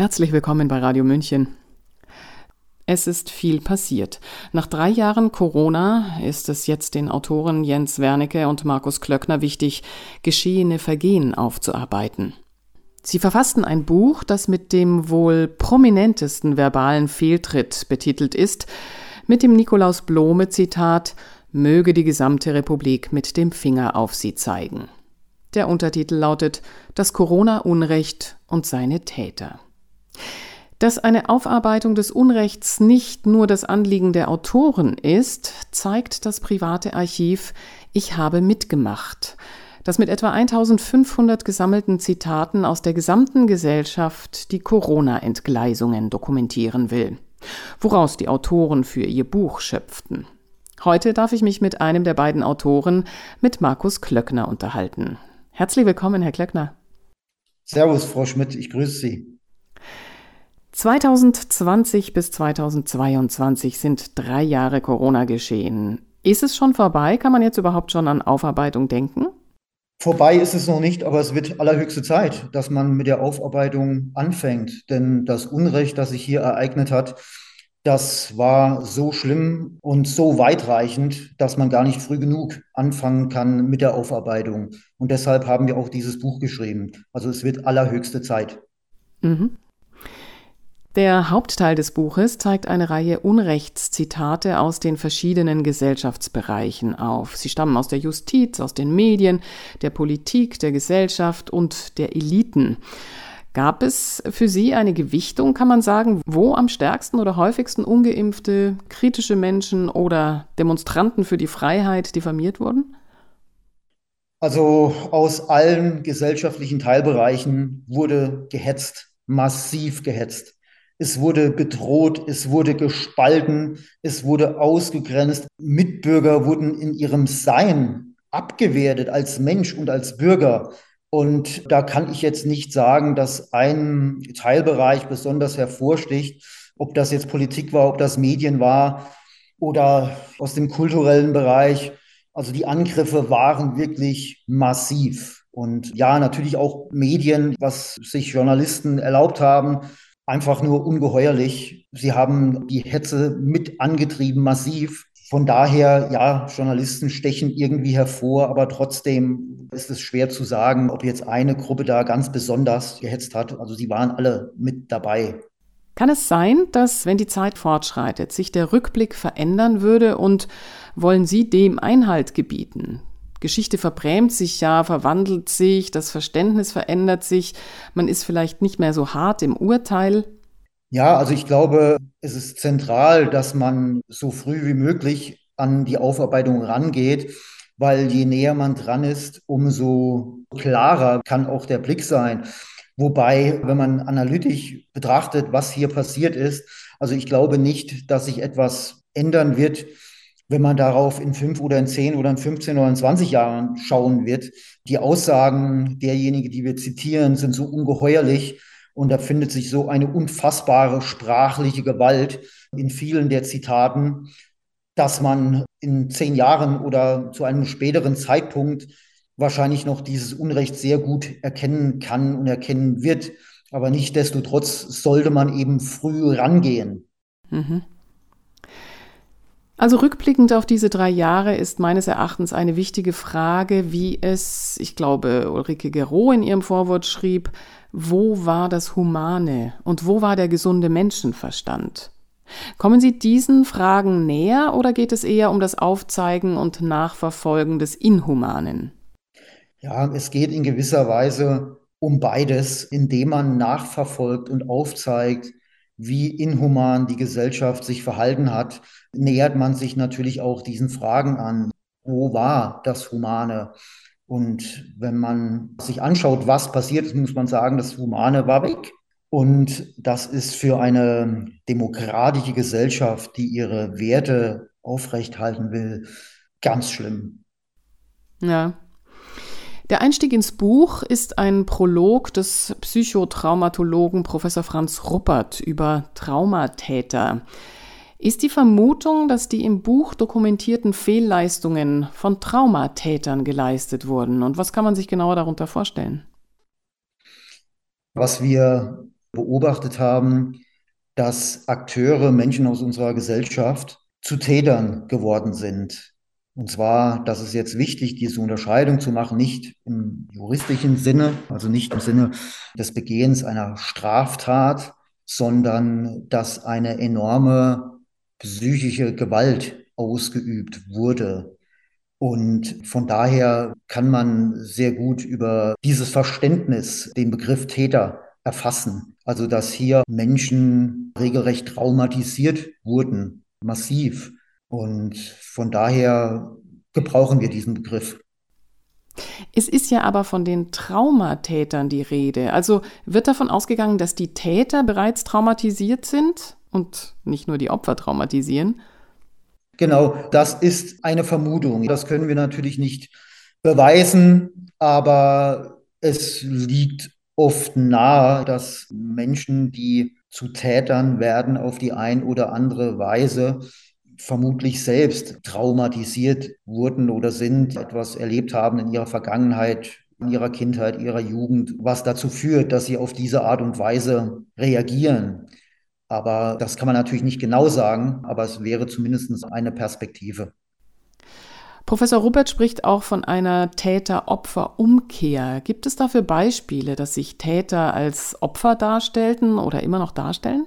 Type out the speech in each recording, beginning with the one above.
Herzlich willkommen bei Radio München. Es ist viel passiert. Nach drei Jahren Corona ist es jetzt den Autoren Jens Wernicke und Markus Klöckner wichtig, geschehene Vergehen aufzuarbeiten. Sie verfassten ein Buch, das mit dem wohl prominentesten verbalen Fehltritt betitelt ist, mit dem Nikolaus Blome Zitat Möge die gesamte Republik mit dem Finger auf sie zeigen. Der Untertitel lautet Das Corona-Unrecht und seine Täter. Dass eine Aufarbeitung des Unrechts nicht nur das Anliegen der Autoren ist, zeigt das private Archiv Ich habe mitgemacht, das mit etwa 1500 gesammelten Zitaten aus der gesamten Gesellschaft die Corona-Entgleisungen dokumentieren will, woraus die Autoren für ihr Buch schöpften. Heute darf ich mich mit einem der beiden Autoren, mit Markus Klöckner, unterhalten. Herzlich willkommen, Herr Klöckner. Servus, Frau Schmidt, ich grüße Sie. 2020 bis 2022 sind drei Jahre Corona geschehen. Ist es schon vorbei? Kann man jetzt überhaupt schon an Aufarbeitung denken? Vorbei ist es noch nicht, aber es wird allerhöchste Zeit, dass man mit der Aufarbeitung anfängt. Denn das Unrecht, das sich hier ereignet hat, das war so schlimm und so weitreichend, dass man gar nicht früh genug anfangen kann mit der Aufarbeitung. Und deshalb haben wir auch dieses Buch geschrieben. Also es wird allerhöchste Zeit. Mhm. Der Hauptteil des Buches zeigt eine Reihe Unrechtszitate aus den verschiedenen Gesellschaftsbereichen auf. Sie stammen aus der Justiz, aus den Medien, der Politik, der Gesellschaft und der Eliten. Gab es für Sie eine Gewichtung, kann man sagen, wo am stärksten oder häufigsten ungeimpfte, kritische Menschen oder Demonstranten für die Freiheit diffamiert wurden? Also aus allen gesellschaftlichen Teilbereichen wurde gehetzt, massiv gehetzt. Es wurde bedroht, es wurde gespalten, es wurde ausgegrenzt. Mitbürger wurden in ihrem Sein abgewertet als Mensch und als Bürger. Und da kann ich jetzt nicht sagen, dass ein Teilbereich besonders hervorsticht, ob das jetzt Politik war, ob das Medien war oder aus dem kulturellen Bereich. Also die Angriffe waren wirklich massiv. Und ja, natürlich auch Medien, was sich Journalisten erlaubt haben, einfach nur ungeheuerlich. Sie haben die Hetze mit angetrieben, massiv. Von daher, ja, Journalisten stechen irgendwie hervor, aber trotzdem ist es schwer zu sagen, ob jetzt eine Gruppe da ganz besonders gehetzt hat. Also sie waren alle mit dabei. Kann es sein, dass, wenn die Zeit fortschreitet, sich der Rückblick verändern würde und wollen Sie dem Einhalt gebieten? Geschichte verbrämt sich ja, verwandelt sich, das Verständnis verändert sich, man ist vielleicht nicht mehr so hart im Urteil. Ja, also ich glaube, es ist zentral, dass man so früh wie möglich an die Aufarbeitung rangeht, weil je näher man dran ist, umso klarer kann auch der Blick sein. Wobei, wenn man analytisch betrachtet, was hier passiert ist, also ich glaube nicht, dass sich etwas ändern wird, wenn man darauf in fünf oder in zehn oder in 15 oder in 20 Jahren schauen wird. Die Aussagen derjenigen, die wir zitieren, sind so ungeheuerlich und da findet sich so eine unfassbare sprachliche Gewalt in vielen der Zitaten, dass man in zehn Jahren oder zu einem späteren Zeitpunkt wahrscheinlich noch dieses Unrecht sehr gut erkennen kann und erkennen wird. Aber nichtdestotrotz sollte man eben früh rangehen. Mhm. Also rückblickend auf diese drei Jahre ist meines Erachtens eine wichtige Frage, wie es, ich glaube, Ulrike Gero in ihrem Vorwort schrieb, wo war das Humane und wo war der gesunde Menschenverstand? Kommen Sie diesen Fragen näher oder geht es eher um das Aufzeigen und Nachverfolgen des Inhumanen? Ja, es geht in gewisser Weise um beides, indem man nachverfolgt und aufzeigt, wie inhuman die Gesellschaft sich verhalten hat, nähert man sich natürlich auch diesen Fragen an. Wo war das Humane? Und wenn man sich anschaut, was passiert ist, muss man sagen, das Humane war weg. Und das ist für eine demokratische Gesellschaft, die ihre Werte aufrechthalten will, ganz schlimm. Ja, der Einstieg ins Buch ist ein Prolog des Psychotraumatologen Professor Franz Ruppert über Traumatäter. Ist die Vermutung, dass die im Buch dokumentierten Fehlleistungen von Traumatätern geleistet wurden? Und was kann man sich genauer darunter vorstellen? Was wir beobachtet haben, dass Akteure, Menschen aus unserer Gesellschaft zu Tätern geworden sind. Und zwar, das ist jetzt wichtig, diese Unterscheidung zu machen, nicht im juristischen Sinne, also nicht im Sinne des Begehens einer Straftat, sondern dass eine enorme psychische Gewalt ausgeübt wurde. Und von daher kann man sehr gut über dieses Verständnis den Begriff Täter erfassen. Also dass hier Menschen regelrecht traumatisiert wurden, massiv. Und von daher gebrauchen wir diesen Begriff. Es ist ja aber von den Traumatätern die Rede. Also wird davon ausgegangen, dass die Täter bereits traumatisiert sind und nicht nur die Opfer traumatisieren? Genau, das ist eine Vermutung. Das können wir natürlich nicht beweisen, aber es liegt oft nahe, dass Menschen, die zu Tätern werden, auf die ein oder andere Weise vermutlich selbst traumatisiert wurden oder sind, etwas erlebt haben in ihrer Vergangenheit, in ihrer Kindheit, ihrer Jugend, was dazu führt, dass sie auf diese Art und Weise reagieren. Aber das kann man natürlich nicht genau sagen, aber es wäre zumindest eine Perspektive. Professor Rupert spricht auch von einer Täter-Opfer-Umkehr. Gibt es dafür Beispiele, dass sich Täter als Opfer darstellten oder immer noch darstellen?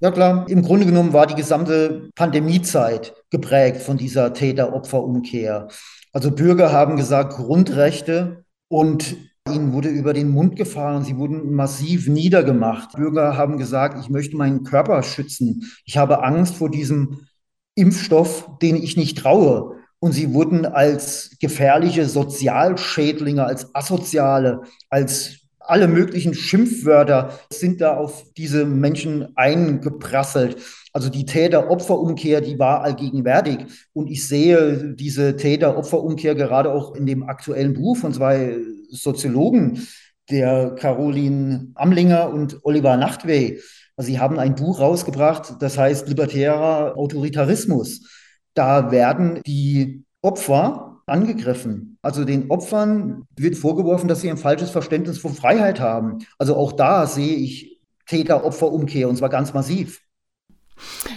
Ja klar, im Grunde genommen war die gesamte Pandemiezeit geprägt von dieser Täter-Opfer-Umkehr. Also Bürger haben gesagt, Grundrechte und ihnen wurde über den Mund gefahren, sie wurden massiv niedergemacht. Bürger haben gesagt, ich möchte meinen Körper schützen. Ich habe Angst vor diesem Impfstoff, den ich nicht traue. Und sie wurden als gefährliche Sozialschädlinge, als Asoziale, als alle möglichen Schimpfwörter sind da auf diese Menschen eingeprasselt. Also die Täter-Opfer-Umkehr, die war allgegenwärtig. Und ich sehe diese Täter-Opfer-Umkehr gerade auch in dem aktuellen Buch von zwei Soziologen, der Caroline Amlinger und Oliver Nachtwey. Also sie haben ein Buch rausgebracht, das heißt Libertärer Autoritarismus. Da werden die Opfer angegriffen. Also den Opfern wird vorgeworfen, dass sie ein falsches Verständnis von Freiheit haben. Also auch da sehe ich Täter-Opfer-Umkehr und zwar ganz massiv.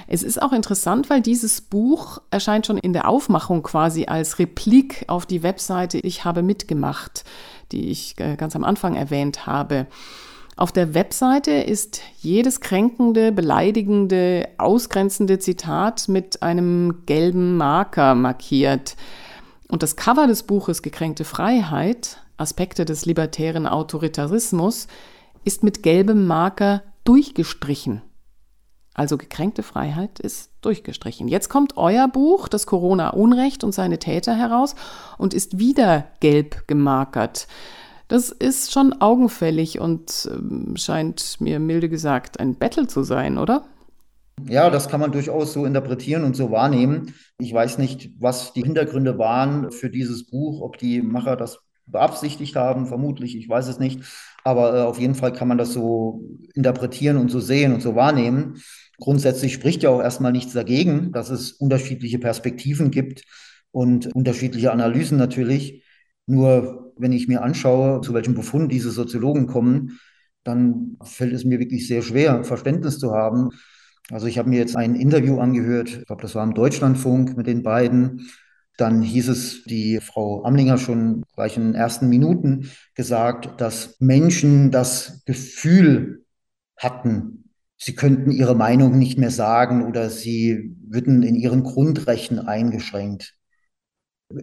Es ist auch interessant, weil dieses Buch erscheint schon in der Aufmachung quasi als Replik auf die Webseite Ich habe mitgemacht, die ich äh, ganz am Anfang erwähnt habe. Auf der Webseite ist jedes kränkende, beleidigende, ausgrenzende Zitat mit einem gelben Marker markiert. Und das Cover des Buches Gekränkte Freiheit, Aspekte des libertären Autoritarismus, ist mit gelbem Marker durchgestrichen. Also gekränkte Freiheit ist durchgestrichen. Jetzt kommt euer Buch, das Corona-Unrecht und seine Täter heraus und ist wieder gelb gemarkert. Das ist schon augenfällig und äh, scheint mir milde gesagt ein Battle zu sein, oder? Ja, das kann man durchaus so interpretieren und so wahrnehmen. Ich weiß nicht, was die Hintergründe waren für dieses Buch, ob die Macher das beabsichtigt haben, vermutlich, ich weiß es nicht. Aber äh, auf jeden Fall kann man das so interpretieren und so sehen und so wahrnehmen. Grundsätzlich spricht ja auch erstmal nichts dagegen, dass es unterschiedliche Perspektiven gibt und unterschiedliche Analysen natürlich. Nur wenn ich mir anschaue, zu welchem Befund diese Soziologen kommen, dann fällt es mir wirklich sehr schwer, Verständnis zu haben also ich habe mir jetzt ein Interview angehört, ich glaube, das war im Deutschlandfunk mit den beiden. Dann hieß es, die Frau Amlinger schon gleich in den ersten Minuten gesagt, dass Menschen das Gefühl hatten, sie könnten ihre Meinung nicht mehr sagen oder sie würden in ihren Grundrechten eingeschränkt.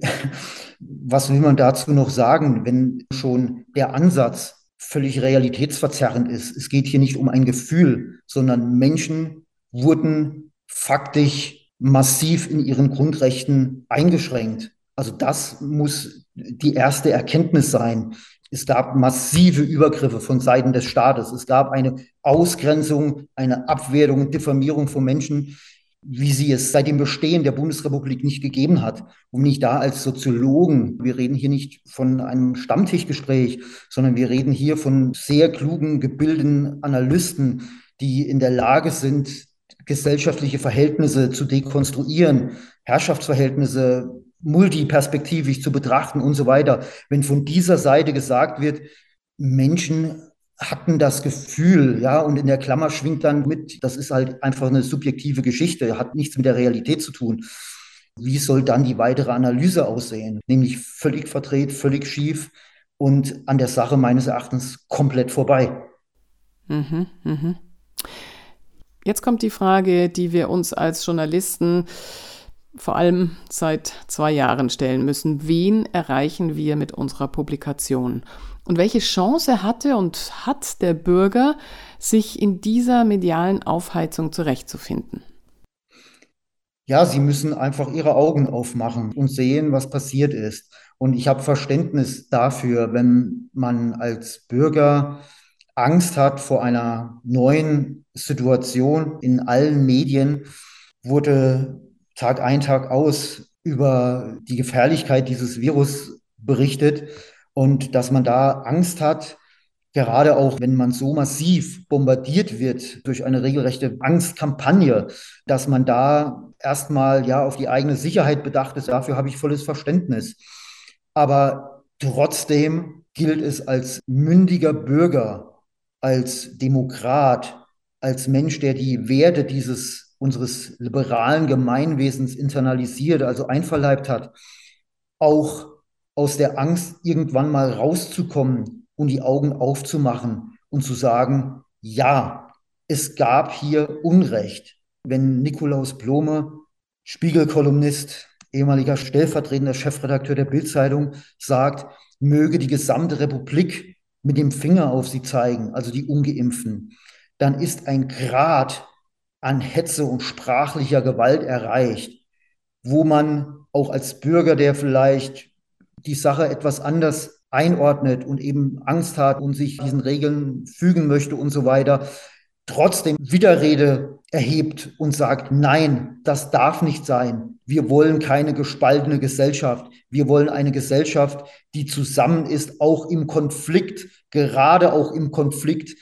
Was will man dazu noch sagen, wenn schon der Ansatz völlig realitätsverzerrend ist? Es geht hier nicht um ein Gefühl, sondern Menschen wurden faktisch massiv in ihren Grundrechten eingeschränkt. Also das muss die erste Erkenntnis sein. Es gab massive Übergriffe von Seiten des Staates. Es gab eine Ausgrenzung, eine Abwertung Diffamierung von Menschen, wie sie es seit dem Bestehen der Bundesrepublik nicht gegeben hat. Und nicht da als Soziologen, wir reden hier nicht von einem Stammtischgespräch, sondern wir reden hier von sehr klugen, gebildeten Analysten, die in der Lage sind, gesellschaftliche Verhältnisse zu dekonstruieren, Herrschaftsverhältnisse multiperspektivisch zu betrachten und so weiter. Wenn von dieser Seite gesagt wird, Menschen hatten das Gefühl, ja, und in der Klammer schwingt dann mit, das ist halt einfach eine subjektive Geschichte, hat nichts mit der Realität zu tun. Wie soll dann die weitere Analyse aussehen? Nämlich völlig verdreht, völlig schief und an der Sache meines Erachtens komplett vorbei. Mhm, mhm. Jetzt kommt die Frage, die wir uns als Journalisten vor allem seit zwei Jahren stellen müssen. Wen erreichen wir mit unserer Publikation? Und welche Chance hatte und hat der Bürger, sich in dieser medialen Aufheizung zurechtzufinden? Ja, sie müssen einfach ihre Augen aufmachen und sehen, was passiert ist. Und ich habe Verständnis dafür, wenn man als Bürger Angst hat vor einer neuen Situation in allen Medien, wurde Tag ein, Tag aus über die Gefährlichkeit dieses Virus berichtet und dass man da Angst hat, gerade auch wenn man so massiv bombardiert wird durch eine regelrechte Angstkampagne, dass man da erstmal ja auf die eigene Sicherheit bedacht ist. Dafür habe ich volles Verständnis. Aber trotzdem gilt es als mündiger Bürger, als Demokrat, als Mensch, der die Werte dieses unseres liberalen Gemeinwesens internalisiert, also einverleibt hat, auch aus der Angst irgendwann mal rauszukommen und die Augen aufzumachen und zu sagen, ja, es gab hier Unrecht. Wenn Nikolaus Blome, Spiegelkolumnist, ehemaliger stellvertretender Chefredakteur der Bildzeitung, sagt, möge die gesamte Republik mit dem Finger auf sie zeigen, also die Ungeimpften, dann ist ein Grad an Hetze und sprachlicher Gewalt erreicht, wo man auch als Bürger, der vielleicht die Sache etwas anders einordnet und eben Angst hat und sich diesen Regeln fügen möchte und so weiter, trotzdem Widerrede erhebt und sagt, nein, das darf nicht sein. Wir wollen keine gespaltene Gesellschaft. Wir wollen eine Gesellschaft, die zusammen ist, auch im Konflikt, gerade auch im Konflikt,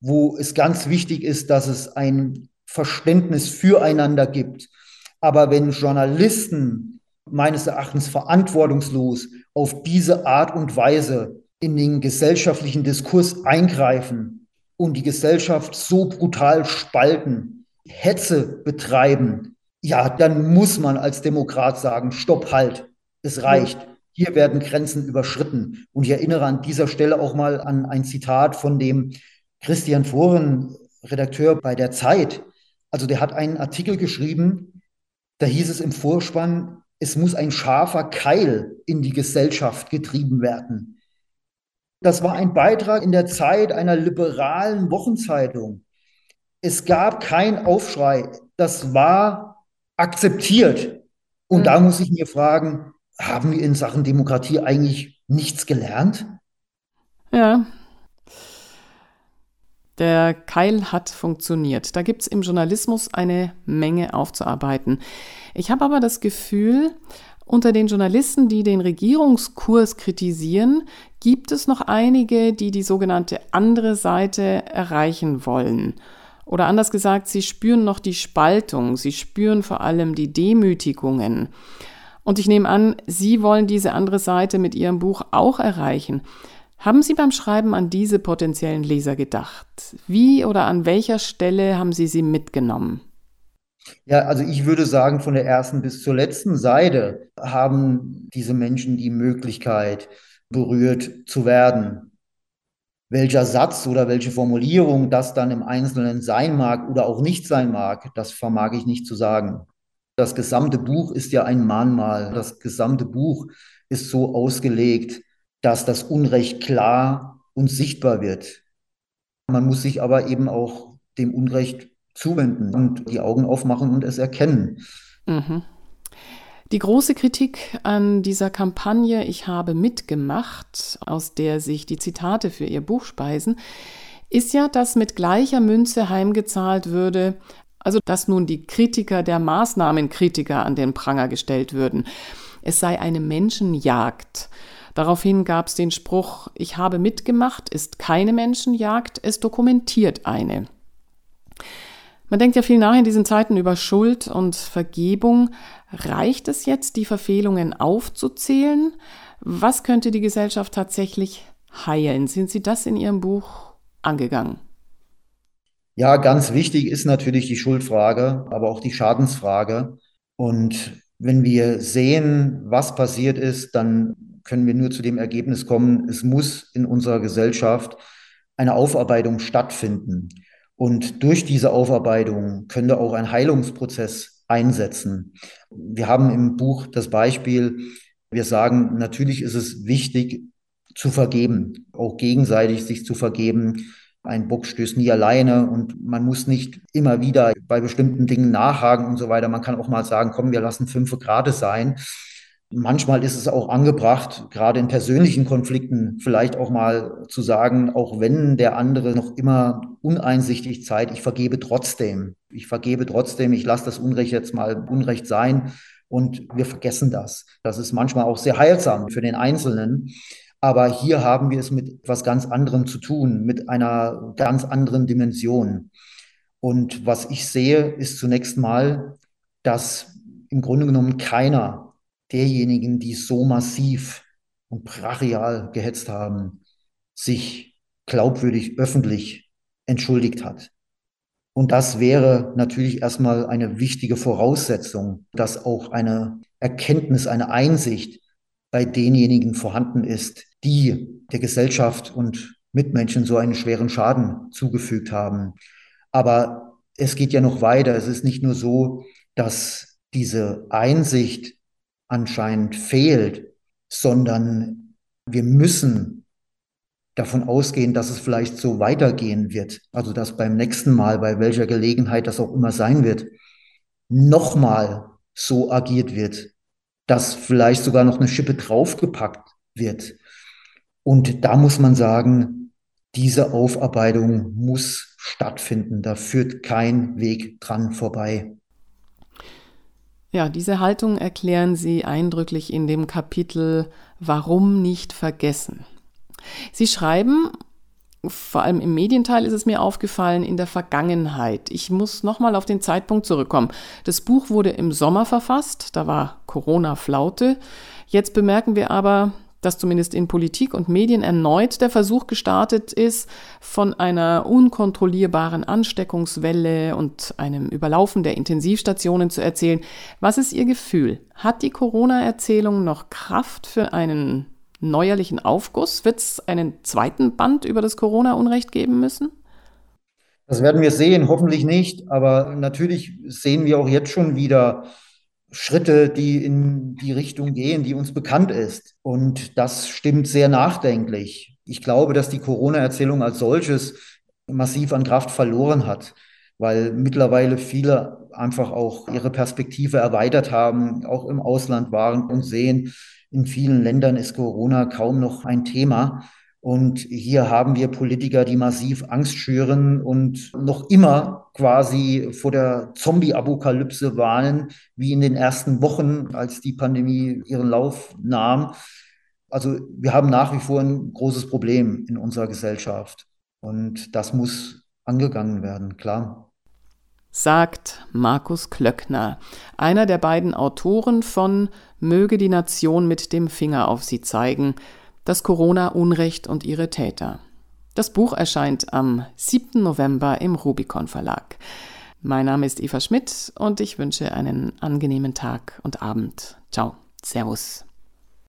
wo es ganz wichtig ist, dass es ein Verständnis füreinander gibt. Aber wenn Journalisten meines Erachtens verantwortungslos auf diese Art und Weise in den gesellschaftlichen Diskurs eingreifen und die Gesellschaft so brutal spalten, Hetze betreiben, ja, dann muss man als Demokrat sagen, stopp, halt, es reicht. Hier werden Grenzen überschritten. Und ich erinnere an dieser Stelle auch mal an ein Zitat von dem Christian Foren, Redakteur bei der Zeit, also der hat einen Artikel geschrieben, da hieß es im Vorspann, es muss ein scharfer Keil in die Gesellschaft getrieben werden. Das war ein Beitrag in der Zeit einer liberalen Wochenzeitung. Es gab keinen Aufschrei. Das war akzeptiert. Und mhm. da muss ich mir fragen, haben wir in Sachen Demokratie eigentlich nichts gelernt? Ja, der Keil hat funktioniert. Da gibt es im Journalismus eine Menge aufzuarbeiten. Ich habe aber das Gefühl, unter den Journalisten, die den Regierungskurs kritisieren, gibt es noch einige, die die sogenannte andere Seite erreichen wollen. Oder anders gesagt, sie spüren noch die Spaltung, sie spüren vor allem die Demütigungen. Und ich nehme an, Sie wollen diese andere Seite mit Ihrem Buch auch erreichen. Haben Sie beim Schreiben an diese potenziellen Leser gedacht? Wie oder an welcher Stelle haben Sie sie mitgenommen? Ja, also ich würde sagen, von der ersten bis zur letzten Seite haben diese Menschen die Möglichkeit, berührt zu werden. Welcher Satz oder welche Formulierung das dann im Einzelnen sein mag oder auch nicht sein mag, das vermag ich nicht zu sagen. Das gesamte Buch ist ja ein Mahnmal. Das gesamte Buch ist so ausgelegt, dass das Unrecht klar und sichtbar wird. Man muss sich aber eben auch dem Unrecht zuwenden und die Augen aufmachen und es erkennen. Mhm. Die große Kritik an dieser Kampagne Ich habe mitgemacht, aus der sich die Zitate für ihr Buch speisen, ist ja, dass mit gleicher Münze heimgezahlt würde, also dass nun die Kritiker der Maßnahmenkritiker an den Pranger gestellt würden. Es sei eine Menschenjagd. Daraufhin gab es den Spruch, ich habe mitgemacht, ist keine Menschenjagd, es dokumentiert eine. Man denkt ja viel nach in diesen Zeiten über Schuld und Vergebung. Reicht es jetzt, die Verfehlungen aufzuzählen? Was könnte die Gesellschaft tatsächlich heilen? Sind Sie das in Ihrem Buch angegangen? Ja, ganz wichtig ist natürlich die Schuldfrage, aber auch die Schadensfrage. Und wenn wir sehen, was passiert ist, dann können wir nur zu dem Ergebnis kommen, es muss in unserer Gesellschaft eine Aufarbeitung stattfinden. Und durch diese Aufarbeitung könnte auch ein Heilungsprozess einsetzen. Wir haben im Buch das Beispiel, wir sagen, natürlich ist es wichtig zu vergeben, auch gegenseitig sich zu vergeben, ein Bock stößt nie alleine und man muss nicht immer wieder bei bestimmten Dingen nachhaken und so weiter. Man kann auch mal sagen, komm, wir lassen fünf Grad sein. Manchmal ist es auch angebracht, gerade in persönlichen Konflikten vielleicht auch mal zu sagen, auch wenn der andere noch immer uneinsichtig zeigt, ich vergebe trotzdem. Ich vergebe trotzdem, ich lasse das Unrecht jetzt mal Unrecht sein und wir vergessen das. Das ist manchmal auch sehr heilsam für den Einzelnen. Aber hier haben wir es mit etwas ganz anderem zu tun, mit einer ganz anderen Dimension. Und was ich sehe, ist zunächst mal, dass im Grunde genommen keiner derjenigen, die so massiv und brachial gehetzt haben, sich glaubwürdig öffentlich entschuldigt hat. Und das wäre natürlich erstmal eine wichtige Voraussetzung, dass auch eine Erkenntnis, eine Einsicht bei denjenigen vorhanden ist, die der Gesellschaft und Mitmenschen so einen schweren Schaden zugefügt haben. Aber es geht ja noch weiter. Es ist nicht nur so, dass diese Einsicht anscheinend fehlt, sondern wir müssen davon ausgehen, dass es vielleicht so weitergehen wird. Also dass beim nächsten Mal, bei welcher Gelegenheit das auch immer sein wird, nochmal so agiert wird, dass vielleicht sogar noch eine Schippe draufgepackt wird. Und da muss man sagen, diese Aufarbeitung muss stattfinden. Da führt kein Weg dran vorbei. Ja, diese Haltung erklären Sie eindrücklich in dem Kapitel Warum nicht vergessen. Sie schreiben, vor allem im Medienteil ist es mir aufgefallen, in der Vergangenheit. Ich muss nochmal auf den Zeitpunkt zurückkommen. Das Buch wurde im Sommer verfasst, da war Corona-Flaute. Jetzt bemerken wir aber, dass zumindest in Politik und Medien erneut der Versuch gestartet ist, von einer unkontrollierbaren Ansteckungswelle und einem Überlaufen der Intensivstationen zu erzählen. Was ist Ihr Gefühl? Hat die Corona-Erzählung noch Kraft für einen neuerlichen Aufguss? Wird es einen zweiten Band über das Corona-Unrecht geben müssen? Das werden wir sehen, hoffentlich nicht. Aber natürlich sehen wir auch jetzt schon wieder Schritte, die in die Richtung gehen, die uns bekannt ist. Und das stimmt sehr nachdenklich. Ich glaube, dass die Corona-Erzählung als solches massiv an Kraft verloren hat, weil mittlerweile viele einfach auch ihre Perspektive erweitert haben, auch im Ausland waren und sehen, in vielen Ländern ist Corona kaum noch ein Thema. Und hier haben wir Politiker, die massiv Angst schüren und noch immer quasi vor der Zombie-Apokalypse warnen, wie in den ersten Wochen, als die Pandemie ihren Lauf nahm. Also wir haben nach wie vor ein großes Problem in unserer Gesellschaft. Und das muss angegangen werden, klar sagt Markus Klöckner, einer der beiden Autoren von Möge die Nation mit dem Finger auf sie zeigen, das Corona-Unrecht und ihre Täter. Das Buch erscheint am 7. November im Rubicon Verlag. Mein Name ist Eva Schmidt und ich wünsche einen angenehmen Tag und Abend. Ciao. Servus.